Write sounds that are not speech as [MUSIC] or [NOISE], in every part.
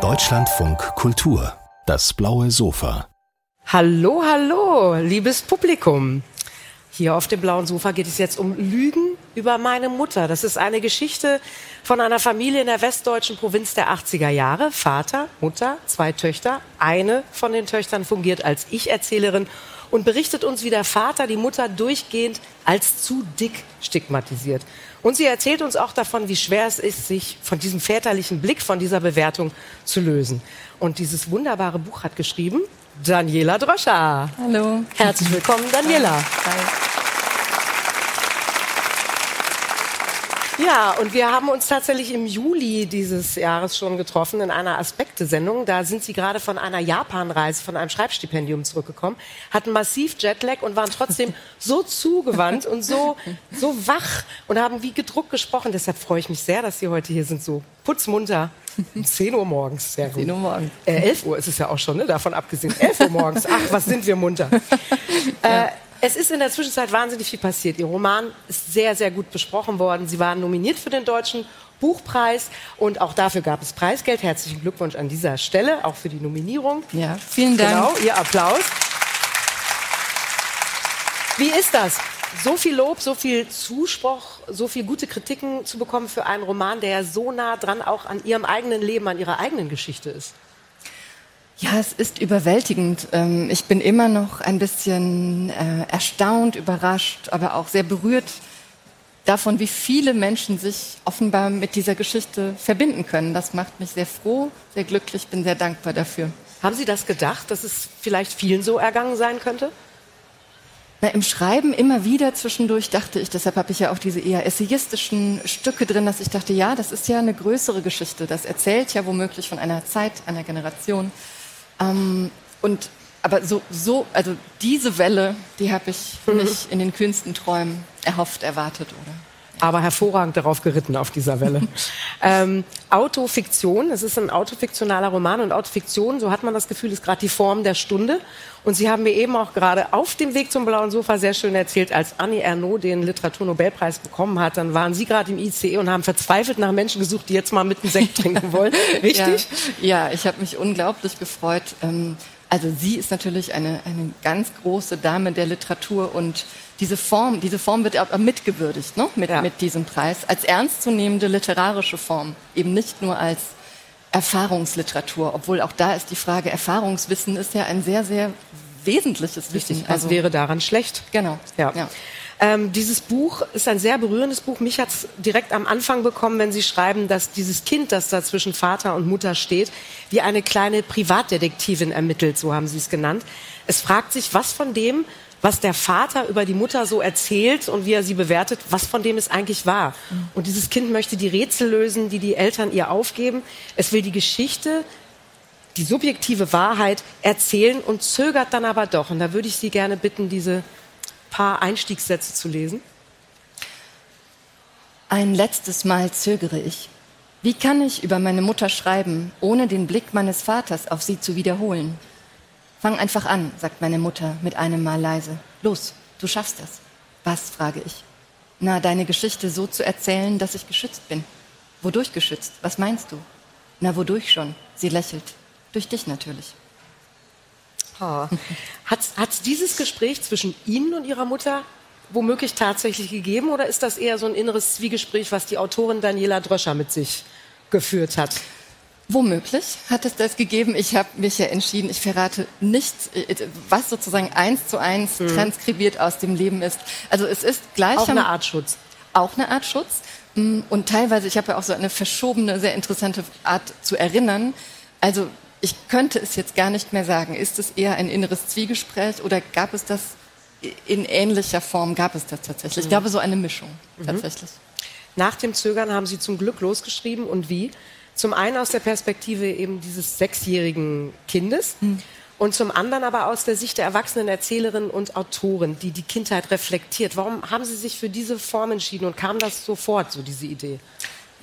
Deutschlandfunk Kultur, das blaue Sofa. Hallo, hallo, liebes Publikum. Hier auf dem blauen Sofa geht es jetzt um Lügen über meine Mutter. Das ist eine Geschichte von einer Familie in der westdeutschen Provinz der 80er Jahre. Vater, Mutter, zwei Töchter. Eine von den Töchtern fungiert als Ich-Erzählerin und berichtet uns, wie der Vater die Mutter durchgehend als zu dick stigmatisiert. Und sie erzählt uns auch davon, wie schwer es ist, sich von diesem väterlichen Blick, von dieser Bewertung zu lösen. Und dieses wunderbare Buch hat geschrieben Daniela Droscher. Hallo. Herzlich willkommen, Daniela. Hi. Ja, und wir haben uns tatsächlich im Juli dieses Jahres schon getroffen in einer Aspekte-Sendung. Da sind Sie gerade von einer Japan-Reise, von einem Schreibstipendium zurückgekommen, hatten massiv Jetlag und waren trotzdem [LAUGHS] so zugewandt und so, so wach und haben wie gedruckt gesprochen. Deshalb freue ich mich sehr, dass Sie heute hier sind, so putzmunter. Um 10 Uhr morgens, sehr gut. 10 Uhr morgens. Äh, 11 Uhr ist es ja auch schon, ne? davon abgesehen. 11 Uhr morgens, ach, was sind wir munter. [LAUGHS] Äh, es ist in der Zwischenzeit wahnsinnig viel passiert. Ihr Roman ist sehr, sehr gut besprochen worden. Sie waren nominiert für den Deutschen Buchpreis und auch dafür gab es Preisgeld. Herzlichen Glückwunsch an dieser Stelle, auch für die Nominierung. Ja, vielen Dank. Genau, Ihr Applaus. Wie ist das? So viel Lob, so viel Zuspruch, so viel gute Kritiken zu bekommen für einen Roman, der so nah dran auch an Ihrem eigenen Leben, an Ihrer eigenen Geschichte ist. Ja, es ist überwältigend. Ähm, ich bin immer noch ein bisschen äh, erstaunt, überrascht, aber auch sehr berührt davon, wie viele Menschen sich offenbar mit dieser Geschichte verbinden können. Das macht mich sehr froh, sehr glücklich, bin sehr dankbar dafür. Haben Sie das gedacht, dass es vielleicht vielen so ergangen sein könnte? Na, Im Schreiben immer wieder zwischendurch dachte ich, deshalb habe ich ja auch diese eher essayistischen Stücke drin, dass ich dachte, ja, das ist ja eine größere Geschichte. Das erzählt ja womöglich von einer Zeit, einer Generation. Ähm, und aber so, so, also diese Welle, die habe ich mhm. nicht in den kühnsten Träumen erhofft, erwartet, oder? Aber hervorragend darauf geritten, auf dieser Welle. [LAUGHS] ähm, Autofiktion, es ist ein autofiktionaler Roman und Autofiktion, so hat man das Gefühl, ist gerade die Form der Stunde. Und Sie haben mir eben auch gerade auf dem Weg zum blauen Sofa sehr schön erzählt, als Annie Ernaux den Literaturnobelpreis bekommen hat, dann waren Sie gerade im ICE und haben verzweifelt nach Menschen gesucht, die jetzt mal mit einem Sekt trinken wollen. [LAUGHS] Richtig? Ja, ja ich habe mich unglaublich gefreut. Ähm, also sie ist natürlich eine, eine ganz große Dame der Literatur und diese Form, diese Form wird mitgewürdigt ne? mit, ja. mit diesem Preis als ernstzunehmende literarische Form, eben nicht nur als Erfahrungsliteratur, obwohl auch da ist die Frage, Erfahrungswissen ist ja ein sehr, sehr wesentliches Wissen. Richtig, also wäre daran schlecht. Genau. Ja. ja. Ähm, dieses Buch ist ein sehr berührendes Buch. Mich hat es direkt am Anfang bekommen, wenn Sie schreiben, dass dieses Kind, das da zwischen Vater und Mutter steht, wie eine kleine Privatdetektivin ermittelt, so haben Sie es genannt. Es fragt sich, was von dem, was der Vater über die Mutter so erzählt und wie er sie bewertet, was von dem es eigentlich war. Und dieses Kind möchte die Rätsel lösen, die die Eltern ihr aufgeben. Es will die Geschichte, die subjektive Wahrheit erzählen und zögert dann aber doch. Und da würde ich Sie gerne bitten, diese paar Einstiegssätze zu lesen? Ein letztes Mal zögere ich. Wie kann ich über meine Mutter schreiben, ohne den Blick meines Vaters auf sie zu wiederholen? Fang einfach an, sagt meine Mutter mit einem Mal leise. Los, du schaffst das. Was, frage ich. Na, deine Geschichte so zu erzählen, dass ich geschützt bin. Wodurch geschützt? Was meinst du? Na, wodurch schon? Sie lächelt. Durch dich natürlich. Hat es dieses Gespräch zwischen Ihnen und Ihrer Mutter womöglich tatsächlich gegeben oder ist das eher so ein inneres Zwiegespräch, was die Autorin Daniela Dröscher mit sich geführt hat? Womöglich hat es das gegeben. Ich habe mich ja entschieden, ich verrate nichts, was sozusagen eins zu eins mhm. transkribiert aus dem Leben ist. Also es ist gleich auch eine Art Schutz. Auch eine Art Schutz. Mm, und teilweise, ich habe ja auch so eine verschobene, sehr interessante Art zu erinnern. Also ich könnte es jetzt gar nicht mehr sagen. Ist es eher ein inneres Zwiegespräch oder gab es das in ähnlicher Form? Gab es das tatsächlich? Mhm. Ich glaube, so eine Mischung mhm. tatsächlich. Nach dem Zögern haben Sie zum Glück losgeschrieben und wie? Zum einen aus der Perspektive eben dieses sechsjährigen Kindes mhm. und zum anderen aber aus der Sicht der erwachsenen Erzählerin und Autorin, die die Kindheit reflektiert. Warum haben Sie sich für diese Form entschieden und kam das sofort, so diese Idee?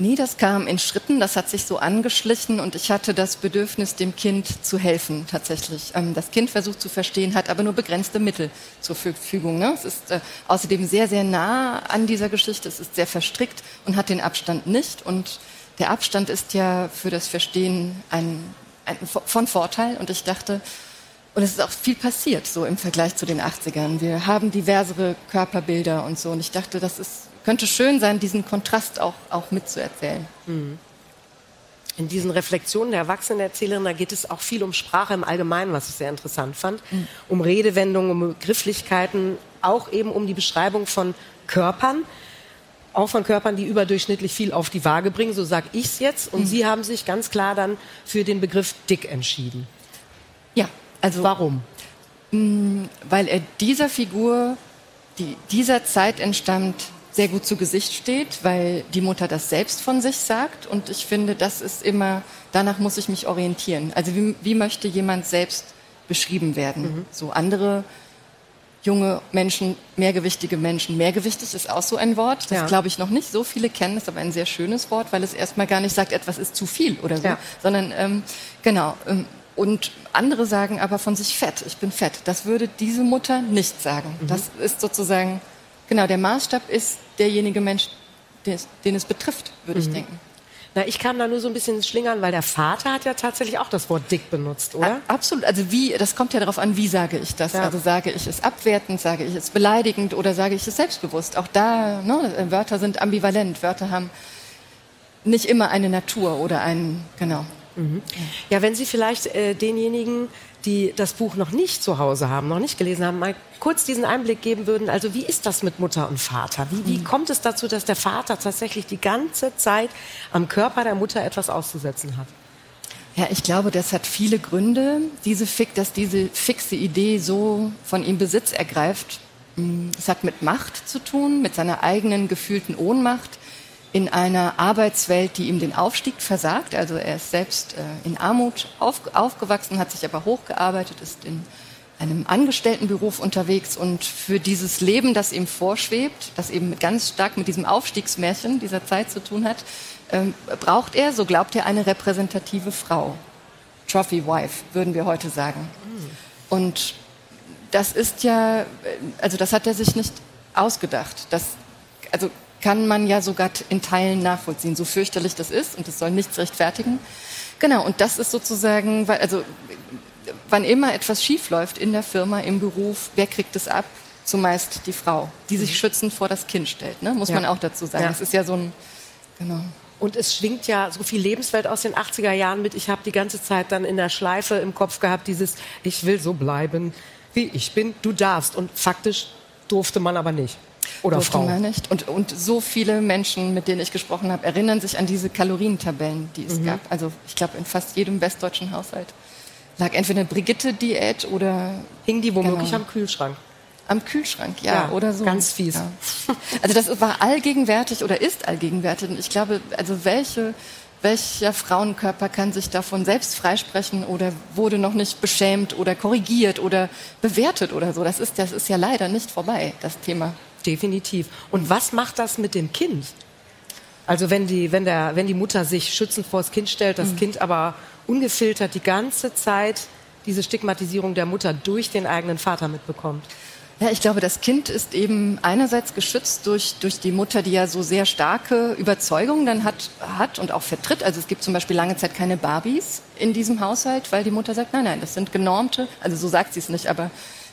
Nee, das kam in Schritten, das hat sich so angeschlichen und ich hatte das Bedürfnis, dem Kind zu helfen tatsächlich. Ähm, das Kind versucht zu verstehen, hat aber nur begrenzte Mittel zur Verfügung. Ne? Es ist äh, außerdem sehr, sehr nah an dieser Geschichte, es ist sehr verstrickt und hat den Abstand nicht und der Abstand ist ja für das Verstehen ein, ein, von Vorteil. Und ich dachte, und es ist auch viel passiert so im Vergleich zu den 80ern. Wir haben diversere Körperbilder und so. Und ich dachte, das ist, könnte schön sein, diesen Kontrast auch, auch mitzuerzählen. Mhm. In diesen Reflexionen der Erwachsenenerzählerin, da geht es auch viel um Sprache im Allgemeinen, was ich sehr interessant fand. Mhm. Um Redewendungen, um Begrifflichkeiten, auch eben um die Beschreibung von Körpern auch von Körpern, die überdurchschnittlich viel auf die Waage bringen, so sage ich es jetzt. Und mhm. Sie haben sich ganz klar dann für den Begriff dick entschieden. Ja, also warum? Mh, mm, weil er dieser Figur, die dieser Zeit entstammt, sehr gut zu Gesicht steht, weil die Mutter das selbst von sich sagt. Und ich finde, das ist immer, danach muss ich mich orientieren. Also wie, wie möchte jemand selbst beschrieben werden? Mhm. So andere junge Menschen, mehrgewichtige Menschen. Mehrgewichtig ist auch so ein Wort, das ja. glaube ich noch nicht so viele kennen, ist aber ein sehr schönes Wort, weil es erstmal gar nicht sagt, etwas ist zu viel oder so, ja. sondern ähm, genau. Ähm, und andere sagen aber von sich fett, ich bin fett. Das würde diese Mutter nicht sagen. Mhm. Das ist sozusagen, genau, der Maßstab ist derjenige Mensch, den es betrifft, würde mhm. ich denken. Na, ich kam da nur so ein bisschen schlingern, weil der Vater hat ja tatsächlich auch das Wort dick benutzt, oder? absolut. Also wie, das kommt ja darauf an, wie sage ich das. Ja. Also sage ich es abwertend, sage ich es beleidigend oder sage ich es selbstbewusst. Auch da, ne, Wörter sind ambivalent. Wörter haben nicht immer eine Natur oder ein, genau. Mhm. Ja, wenn Sie vielleicht äh, denjenigen, die das Buch noch nicht zu Hause haben, noch nicht gelesen haben, mal kurz diesen Einblick geben würden. Also wie ist das mit Mutter und Vater? Wie, wie mhm. kommt es dazu, dass der Vater tatsächlich die ganze Zeit am Körper der Mutter etwas auszusetzen hat? Ja, ich glaube, das hat viele Gründe, diese Fix, dass diese fixe Idee so von ihm Besitz ergreift. Mm, es hat mit Macht zu tun, mit seiner eigenen gefühlten Ohnmacht in einer Arbeitswelt, die ihm den Aufstieg versagt. Also er ist selbst äh, in Armut auf, aufgewachsen, hat sich aber hochgearbeitet, ist in einem Angestelltenberuf unterwegs und für dieses Leben, das ihm vorschwebt, das eben ganz stark mit diesem Aufstiegsmärchen dieser Zeit zu tun hat, ähm, braucht er, so glaubt er, eine repräsentative Frau. Trophy Wife, würden wir heute sagen. Und das ist ja, also das hat er sich nicht ausgedacht. Das, also kann man ja sogar in Teilen nachvollziehen, so fürchterlich das ist und es soll nichts rechtfertigen. Genau, und das ist sozusagen, also wann immer etwas schiefläuft in der Firma, im Beruf, wer kriegt es ab? Zumeist die Frau, die sich mhm. schützend vor das Kind stellt, ne? muss ja. man auch dazu sagen. Ja. Das ist ja so ein, genau. Und es schwingt ja so viel Lebenswelt aus den 80er Jahren mit. Ich habe die ganze Zeit dann in der Schleife im Kopf gehabt, dieses Ich will so bleiben, wie ich bin, du darfst. Und faktisch durfte man aber nicht. Oder Frau. man nicht. Und, und so viele Menschen, mit denen ich gesprochen habe, erinnern sich an diese Kalorientabellen, die es mhm. gab. Also ich glaube in fast jedem westdeutschen Haushalt lag entweder eine Brigitte-Diät oder... Hing die womöglich genau. am Kühlschrank. Am Kühlschrank, ja, ja oder so. Ganz fies. Ja. Also das war allgegenwärtig oder ist allgegenwärtig. Und ich glaube, also welche, welcher Frauenkörper kann sich davon selbst freisprechen oder wurde noch nicht beschämt oder korrigiert oder bewertet oder so? Das ist, das ist ja leider nicht vorbei, das Thema. Definitiv. Und was macht das mit dem Kind? Also wenn die, wenn der, wenn die Mutter sich schützend vor das Kind stellt, das mhm. Kind aber ungefiltert die ganze Zeit diese Stigmatisierung der Mutter durch den eigenen Vater mitbekommt. Ja, ich glaube, das Kind ist eben einerseits geschützt durch, durch die Mutter, die ja so sehr starke Überzeugungen dann hat, hat und auch vertritt. Also es gibt zum Beispiel lange Zeit keine Barbies in diesem Haushalt, weil die Mutter sagt, nein, nein, das sind genormte, also so sagt sie es nicht, aber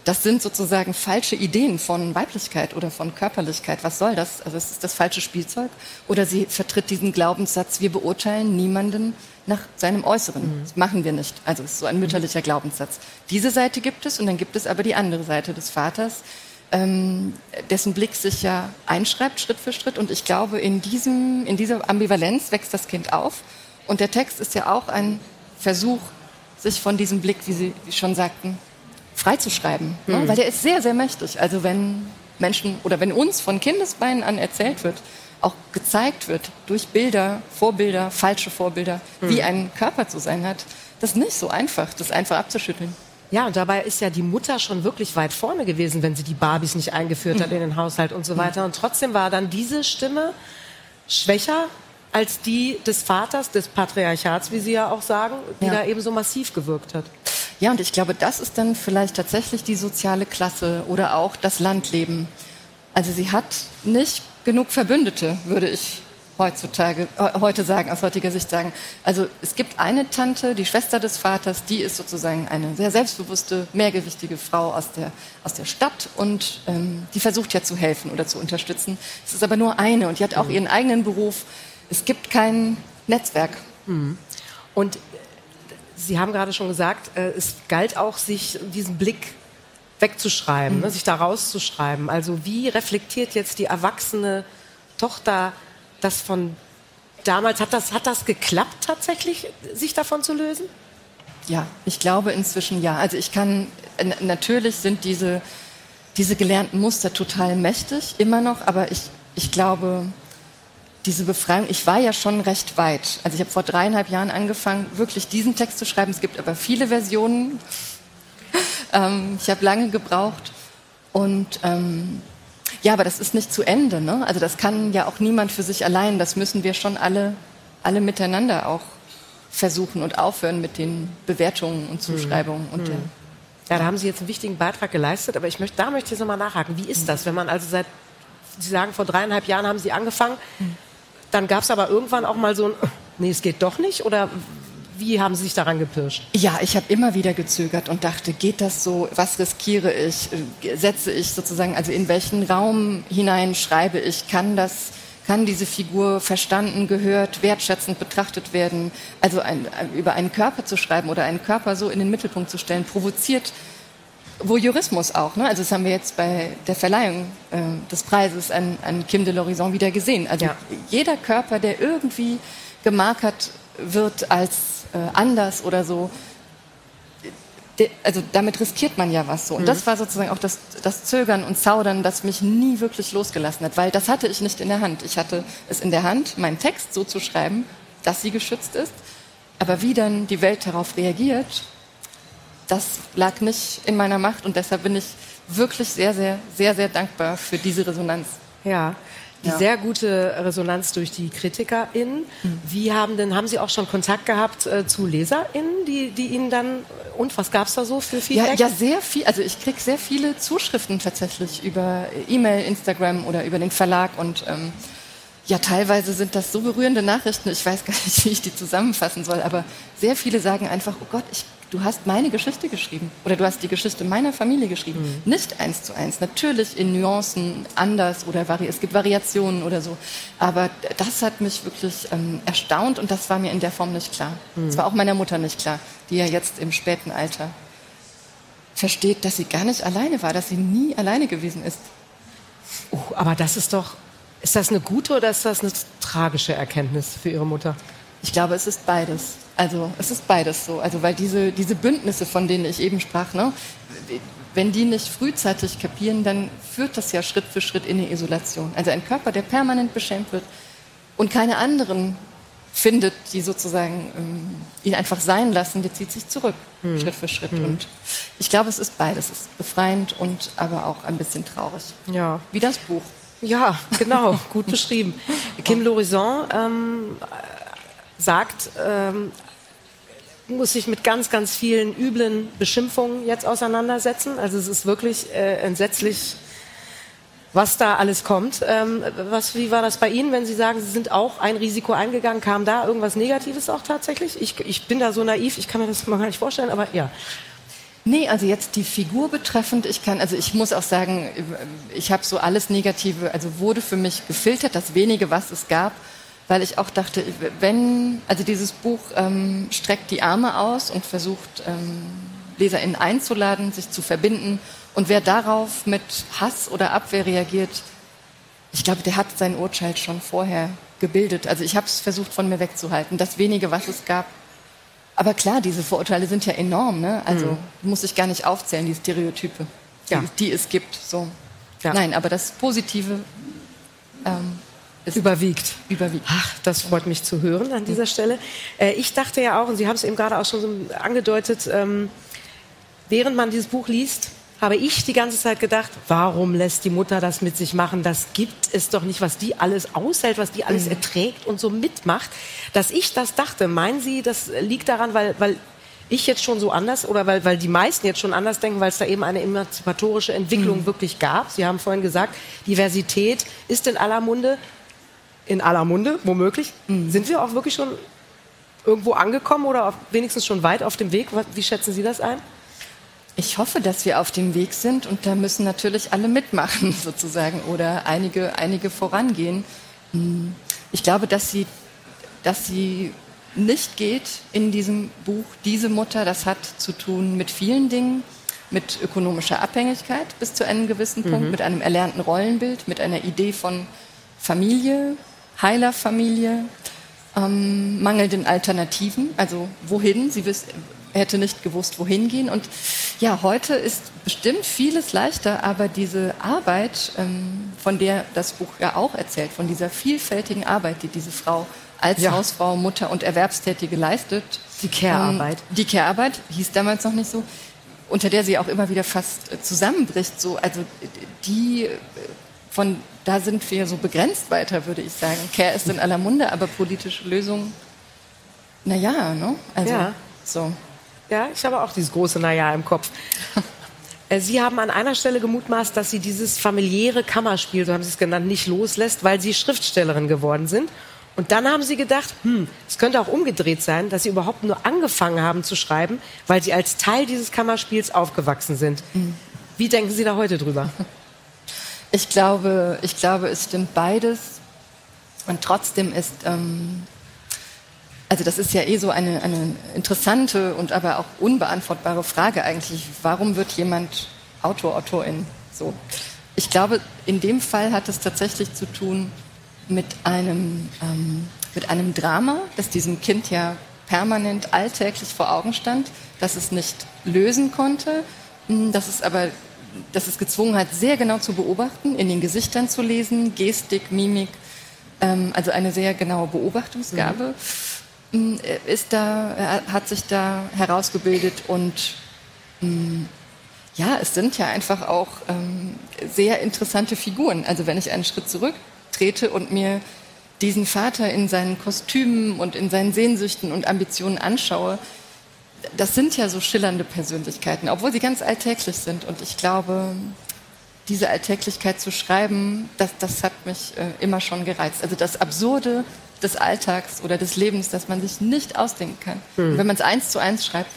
das sind sozusagen falsche Ideen von Weiblichkeit oder von Körperlichkeit. Was soll das? Also es ist das falsche Spielzeug. Oder sie vertritt diesen Glaubenssatz, wir beurteilen niemanden nach seinem Äußeren. Mhm. Das machen wir nicht. Also es ist so ein mütterlicher Glaubenssatz. Diese Seite gibt es und dann gibt es aber die andere Seite des Vaters, ähm, dessen Blick sich ja einschreibt Schritt für Schritt. Und ich glaube, in, diesem, in dieser Ambivalenz wächst das Kind auf. Und der Text ist ja auch ein Versuch, sich von diesem Blick, wie Sie schon sagten, freizuschreiben. Ne? Mhm. Weil der ist sehr, sehr mächtig. Also wenn Menschen oder wenn uns von Kindesbeinen an erzählt wird, auch gezeigt wird durch Bilder, Vorbilder, falsche Vorbilder, mhm. wie ein Körper zu sein hat, das ist nicht so einfach, das einfach abzuschütteln. Ja, und dabei ist ja die Mutter schon wirklich weit vorne gewesen, wenn sie die Barbies nicht eingeführt mhm. hat in den Haushalt und so mhm. weiter. Und trotzdem war dann diese Stimme schwächer als die des Vaters, des Patriarchats, wie Sie ja auch sagen, die ja. da eben so massiv gewirkt hat. Ja, und ich glaube, das ist dann vielleicht tatsächlich die soziale Klasse oder auch das Landleben. Also sie hat nicht genug Verbündete, würde ich heutzutage, äh, heute sagen, aus heutiger Sicht sagen. Also es gibt eine Tante, die Schwester des Vaters, die ist sozusagen eine sehr selbstbewusste, mehrgewichtige Frau aus der, aus der Stadt und ähm, die versucht ja zu helfen oder zu unterstützen. Es ist aber nur eine und die hat auch mhm. ihren eigenen Beruf. Es gibt kein Netzwerk. Mhm. Und Sie haben gerade schon gesagt, äh, es galt auch, sich diesen Blick wegzuschreiben, mhm. sich da rauszuschreiben. Also wie reflektiert jetzt die erwachsene Tochter das von damals? Hat das, hat das geklappt tatsächlich, sich davon zu lösen? Ja, ich glaube inzwischen ja. Also ich kann, natürlich sind diese, diese gelernten Muster total mächtig, immer noch, aber ich, ich glaube, diese Befreiung, ich war ja schon recht weit. Also ich habe vor dreieinhalb Jahren angefangen, wirklich diesen Text zu schreiben. Es gibt aber viele Versionen. [LAUGHS] ähm, ich habe lange gebraucht. Und ähm, ja, aber das ist nicht zu Ende. Ne? Also das kann ja auch niemand für sich allein. Das müssen wir schon alle, alle miteinander auch versuchen und aufhören mit den Bewertungen und hm. Zuschreibungen. Mhm. Und mhm. ja, da haben Sie jetzt einen wichtigen Beitrag geleistet, aber ich möchte, da möchte ich jetzt nochmal nachhaken. Wie ist das, wenn man also seit, Sie sagen, vor dreieinhalb Jahren haben Sie angefangen, mhm. Dann gab es aber irgendwann auch mal so ein, nee, es geht doch nicht? Oder wie haben Sie sich daran gepirscht? Ja, ich habe immer wieder gezögert und dachte, geht das so? Was riskiere ich? Setze ich sozusagen, also in welchen Raum hinein schreibe ich? Kann das, kann diese Figur verstanden, gehört, wertschätzend betrachtet werden? Also ein, über einen Körper zu schreiben oder einen Körper so in den Mittelpunkt zu stellen, provoziert Voyeurismus auch. Ne? Also das haben wir jetzt bei der Verleihung äh, des Preises an, an Kim de l'Horizon wieder gesehen. Also ja. jeder Körper, der irgendwie gemarkert wird als äh, anders oder so. De, also damit riskiert man ja was so. Und mhm. das war sozusagen auch das, das Zögern und Zaudern, das mich nie wirklich losgelassen hat, weil das hatte ich nicht in der Hand. Ich hatte es in der Hand, meinen Text so zu schreiben, dass sie geschützt ist. Aber wie dann die Welt darauf reagiert, das lag nicht in meiner Macht und deshalb bin ich wirklich sehr, sehr, sehr, sehr dankbar für diese Resonanz. Ja, die ja. sehr gute Resonanz durch die KritikerInnen. Mhm. Wie haben denn, haben Sie auch schon Kontakt gehabt äh, zu LeserInnen, die, die Ihnen dann, und was gab es da so für Feedback? Ja, ja sehr viel, also ich kriege sehr viele Zuschriften tatsächlich über E-Mail, Instagram oder über den Verlag und ähm, ja, teilweise sind das so berührende Nachrichten, ich weiß gar nicht, wie ich die zusammenfassen soll, aber sehr viele sagen einfach, oh Gott, ich du hast meine Geschichte geschrieben oder du hast die Geschichte meiner Familie geschrieben. Mhm. Nicht eins zu eins, natürlich in Nuancen anders oder vari es gibt Variationen oder so. Aber das hat mich wirklich ähm, erstaunt und das war mir in der Form nicht klar. Mhm. Das war auch meiner Mutter nicht klar, die ja jetzt im späten Alter versteht, dass sie gar nicht alleine war, dass sie nie alleine gewesen ist. Oh, aber das ist doch, ist das eine gute oder ist das eine tragische Erkenntnis für Ihre Mutter? Ich glaube, es ist beides. Also es ist beides so. Also weil diese, diese Bündnisse, von denen ich eben sprach, ne, wenn die nicht frühzeitig kapieren, dann führt das ja Schritt für Schritt in die Isolation. Also ein Körper, der permanent beschämt wird und keine anderen findet, die sozusagen ähm, ihn einfach sein lassen, der zieht sich zurück, hm. Schritt für Schritt. Hm. Und ich glaube, es ist beides. Es ist befreiend und aber auch ein bisschen traurig. Ja. Wie das Buch. Ja, genau, gut beschrieben. Kim Lorison ähm, sagt, ähm, muss sich mit ganz, ganz vielen üblen Beschimpfungen jetzt auseinandersetzen. Also es ist wirklich äh, entsetzlich, was da alles kommt. Ähm, was, wie war das bei Ihnen, wenn Sie sagen, Sie sind auch ein Risiko eingegangen? Kam da irgendwas Negatives auch tatsächlich? Ich, ich bin da so naiv, ich kann mir das mal gar nicht vorstellen, aber ja. Nee, also jetzt die Figur betreffend, ich kann, also ich muss auch sagen, ich habe so alles Negative, also wurde für mich gefiltert, das wenige, was es gab, weil ich auch dachte, wenn, also dieses Buch ähm, streckt die Arme aus und versucht, ähm, LeserInnen einzuladen, sich zu verbinden. Und wer darauf mit Hass oder Abwehr reagiert, ich glaube, der hat sein Urteil schon vorher gebildet. Also ich habe es versucht, von mir wegzuhalten. Das wenige, was es gab. Aber klar, diese Vorurteile sind ja enorm. Ne? Also mhm. muss ich gar nicht aufzählen, die Stereotype, ja. die, die, es gibt. So. Ja. Nein, aber das Positive ähm, überwiegt. Überwiegt. Ach, das freut mich zu hören an dieser Stelle. Äh, ich dachte ja auch, und Sie haben es eben gerade auch schon so angedeutet, ähm, während man dieses Buch liest, habe ich die ganze Zeit gedacht, warum lässt die Mutter das mit sich machen? Das gibt es doch nicht, was die alles aushält, was die alles mhm. erträgt und so mitmacht. Dass ich das dachte, meinen Sie, das liegt daran, weil, weil ich jetzt schon so anders oder weil, weil die meisten jetzt schon anders denken, weil es da eben eine emanzipatorische Entwicklung mhm. wirklich gab. Sie haben vorhin gesagt, Diversität ist in aller Munde in aller Munde, womöglich. Mhm. Sind wir auch wirklich schon irgendwo angekommen oder wenigstens schon weit auf dem Weg? Wie schätzen Sie das ein? Ich hoffe, dass wir auf dem Weg sind und da müssen natürlich alle mitmachen [LAUGHS] sozusagen oder einige, einige vorangehen. Hm. Ich glaube, dass sie, dass sie nicht geht in diesem Buch, diese Mutter, das hat zu tun mit vielen Dingen, mit ökonomischer Abhängigkeit bis zu einem gewissen Punkt, mhm. mit einem erlernten Rollenbild, mit einer Idee von Familie, heiler Familie, ähm, mangelnden Alternativen, also wohin, sie wiss, hätte nicht gewusst, wohin gehen. Und ja, heute ist bestimmt vieles leichter, aber diese Arbeit, ähm, von der das Buch ja auch erzählt, von dieser vielfältigen Arbeit, die diese Frau als ja. Hausfrau, Mutter und Erwerbstätige leistet. Die Care-Arbeit. Ähm, die Care-Arbeit hieß damals noch nicht so, unter der sie auch immer wieder fast äh, zusammenbricht. So, also die äh, von da sind wir so begrenzt weiter, würde ich sagen. Care ist in aller Munde, aber politische Lösungen, naja, ne? Also, ja. so. Ja, ich habe auch dieses große Naja im Kopf. [LAUGHS] Äh, sie haben an einer Stelle gemutmaßt, dass Sie dieses familiäre Kammerspiel, so haben Sie es genannt, nicht loslässt, weil Sie Schriftstellerin geworden sind. Und dann haben Sie gedacht, hm, es könnte auch umgedreht sein, dass Sie überhaupt nur angefangen haben zu schreiben, weil Sie als Teil dieses Kammerspiels aufgewachsen sind. Mhm. Wie denken Sie da heute drüber? [LAUGHS] Ich glaube, ich glaube, es stimmt beides. Und trotzdem ist, ähm, also das ist ja eh so eine, eine interessante und aber auch unbeantwortbare Frage eigentlich. Warum wird jemand Autor, Autorin? So. Ich glaube, in dem Fall hat es tatsächlich zu tun mit einem, ähm, mit einem Drama, das diesem Kind ja permanent alltäglich vor Augen stand, dass es nicht lösen konnte, dass es aber dass es gezwungen hat, sehr genau zu beobachten, in den Gesichtern zu lesen, Gestik, Mimik, ähm, also eine sehr genaue Beobachtungsgabe, mhm. Ist da, hat sich da herausgebildet und mh, mm, ja, es sind ja einfach auch ähm, sehr interessante Figuren. Also wenn ich einen Schritt zurücktrete und mir diesen Vater in seinen Kostümen und in seinen Sehnsüchten und Ambitionen anschaue, das sind ja so schillernde Persönlichkeiten, obwohl sie ganz alltäglich sind. Und ich glaube, diese Alltäglichkeit zu schreiben, das, das hat mich äh, immer schon gereizt. Also das Absurde des Alltags oder des Lebens, das man sich nicht ausdenken kann. Hm. Wenn man es eins zu eins schreibt,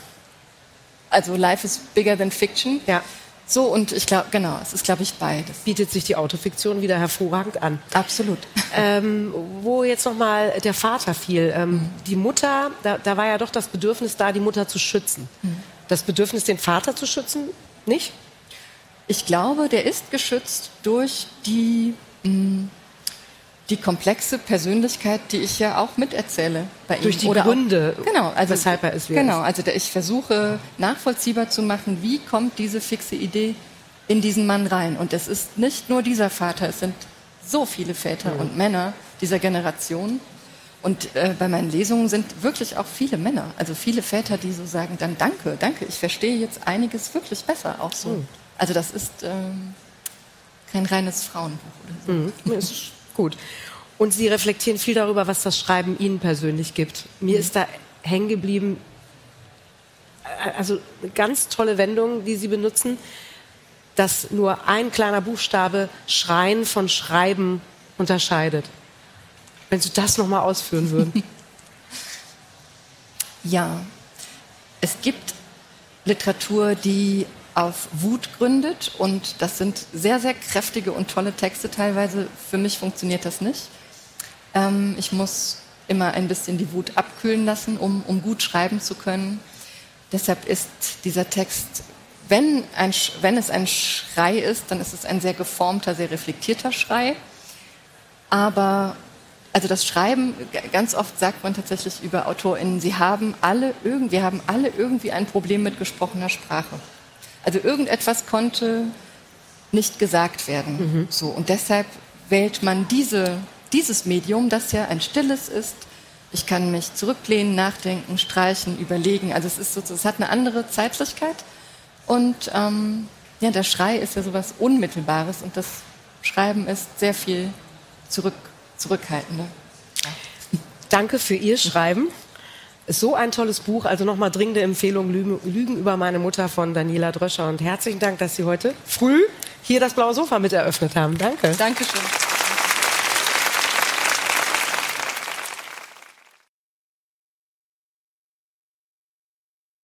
also Life is bigger than fiction, ja. So, und ich glaube, genau, es ist, glaube ich, beides. Bietet sich die Autofiktion wieder hervorragend an. Absolut. [LAUGHS] Ähm, wo jetzt nochmal der Vater fiel. Ähm, mhm. Die Mutter, da, da, war ja doch das Bedürfnis da, die Mutter zu schützen. Mhm. Das Bedürfnis, den Vater zu schützen, nicht? Ich glaube, der ist geschützt durch die mh, mm, die komplexe Persönlichkeit, die ich ja auch miterzähle bei ihm. Durch die Oder Gründe, auch, genau, also, weshalb er es Genau, also ich versuche nachvollziehbar zu machen, wie kommt diese fixe Idee in diesen Mann rein. Und es ist nicht nur dieser Vater, es sind so viele Väter mhm. und Männer dieser Generation. Und äh, bei meinen Lesungen sind wirklich auch viele Männer, also viele Väter, die so sagen, dann danke, danke, ich verstehe jetzt einiges wirklich besser, auch so. Mhm. Also das ist ähm, kein reines Frauenbuch oder so. Mhm. Gut. Und Sie reflektieren viel darüber, was das Schreiben Ihnen persönlich gibt. Mir mhm. ist da hängen geblieben, äh, also eine ganz tolle Wendung, die Sie benutzen, dass nur ein kleiner Buchstabe Schreien von Schreiben unterscheidet. Wenn Sie das nochmal ausführen würden. [LAUGHS] ja, es gibt Literatur, die auf Wut gründet. Und das sind sehr, sehr kräftige und tolle Texte teilweise. Für mich funktioniert das nicht. Ähm, ich muss immer ein bisschen die Wut abkühlen lassen, um, um gut schreiben zu können. Deshalb ist dieser Text, wenn, ein, wenn es ein Schrei ist, dann ist es ein sehr geformter, sehr reflektierter Schrei. Aber also das Schreiben, ganz oft sagt man tatsächlich über AutorInnen, sie haben alle irgendwie, haben alle irgendwie ein Problem mit gesprochener Sprache. Also irgendetwas konnte nicht gesagt werden. Mhm. So, und deshalb wählt man diese, dieses Medium, das ja ein stilles ist. Ich kann mich zurücklehnen, nachdenken, streichen, überlegen. Also es ist so, es hat eine andere Zeitlichkeit. Und ähm, ja, der Schrei ist ja sowas Unmittelbares und das Schreiben ist sehr viel zurück, zurückhaltender. Danke für Ihr Schreiben. So ein tolles Buch, also nochmal dringende Empfehlung, Lügen über meine Mutter von Daniela Dröscher. Und herzlichen Dank, dass Sie heute früh hier das blaue Sofa mit eröffnet haben. Danke. Dankeschön.